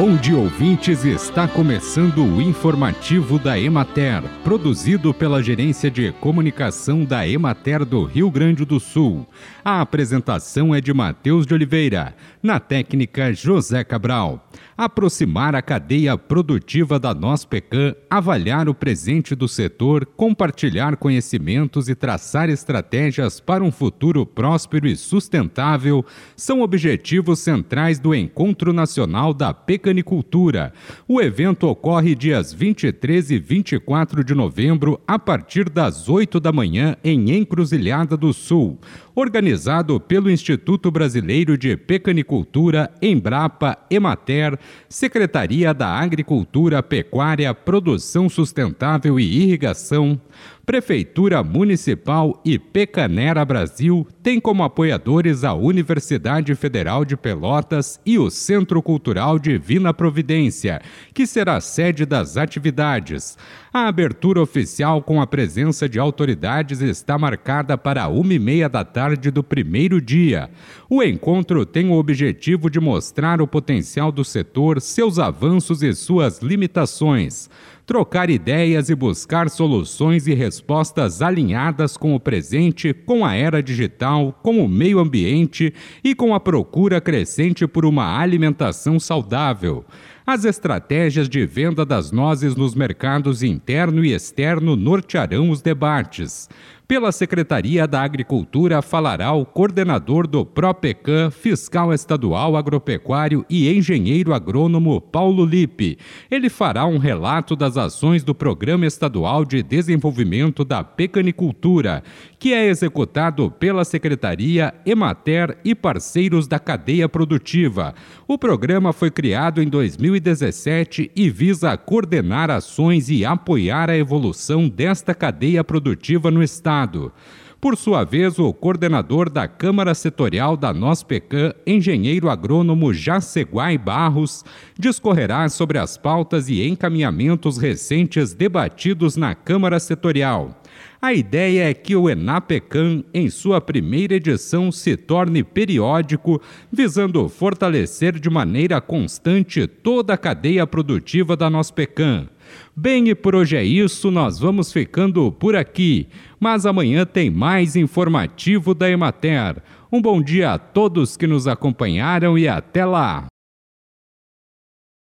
Bom dia, ouvintes. Está começando o informativo da Emater, produzido pela Gerência de Comunicação da Emater do Rio Grande do Sul. A apresentação é de Matheus de Oliveira, na técnica José Cabral. Aproximar a cadeia produtiva da Nospecan, avaliar o presente do setor, compartilhar conhecimentos e traçar estratégias para um futuro próspero e sustentável são objetivos centrais do Encontro Nacional da O evento ocorre dias 23 e 24 de novembro, a partir das 8 da manhã, em Encruzilhada do Sul organizado pelo Instituto Brasileiro de Pecanicultura, Embrapa, Emater, Secretaria da Agricultura, Pecuária, Produção Sustentável e Irrigação, Prefeitura Municipal e Pecanera Brasil têm como apoiadores a Universidade Federal de Pelotas e o Centro Cultural Divina Providência, que será sede das atividades. A abertura oficial com a presença de autoridades está marcada para uma e meia da tarde do primeiro dia. O encontro tem o objetivo de mostrar o potencial do setor, seus avanços e suas limitações trocar ideias e buscar soluções e respostas alinhadas com o presente, com a era digital, com o meio ambiente e com a procura crescente por uma alimentação saudável. As estratégias de venda das nozes nos mercados interno e externo nortearão os debates. Pela Secretaria da Agricultura falará o coordenador do PROPECAM, fiscal estadual agropecuário e engenheiro agrônomo Paulo Lipe. Ele fará um relato das ações do Programa Estadual de Desenvolvimento da Pecanicultura, que é executado pela Secretaria, Emater e parceiros da cadeia produtiva. O programa foi criado em 2017 e visa coordenar ações e apoiar a evolução desta cadeia produtiva no estado Estado. Por sua vez, o coordenador da Câmara Setorial da Nospecan, engenheiro agrônomo Jaceguai Barros, discorrerá sobre as pautas e encaminhamentos recentes debatidos na Câmara Setorial. A ideia é que o Enapecan, em sua primeira edição, se torne periódico, visando fortalecer de maneira constante toda a cadeia produtiva da Nospecan. Bem, e por hoje é isso, nós vamos ficando por aqui. Mas amanhã tem mais informativo da Emater. Um bom dia a todos que nos acompanharam e até lá!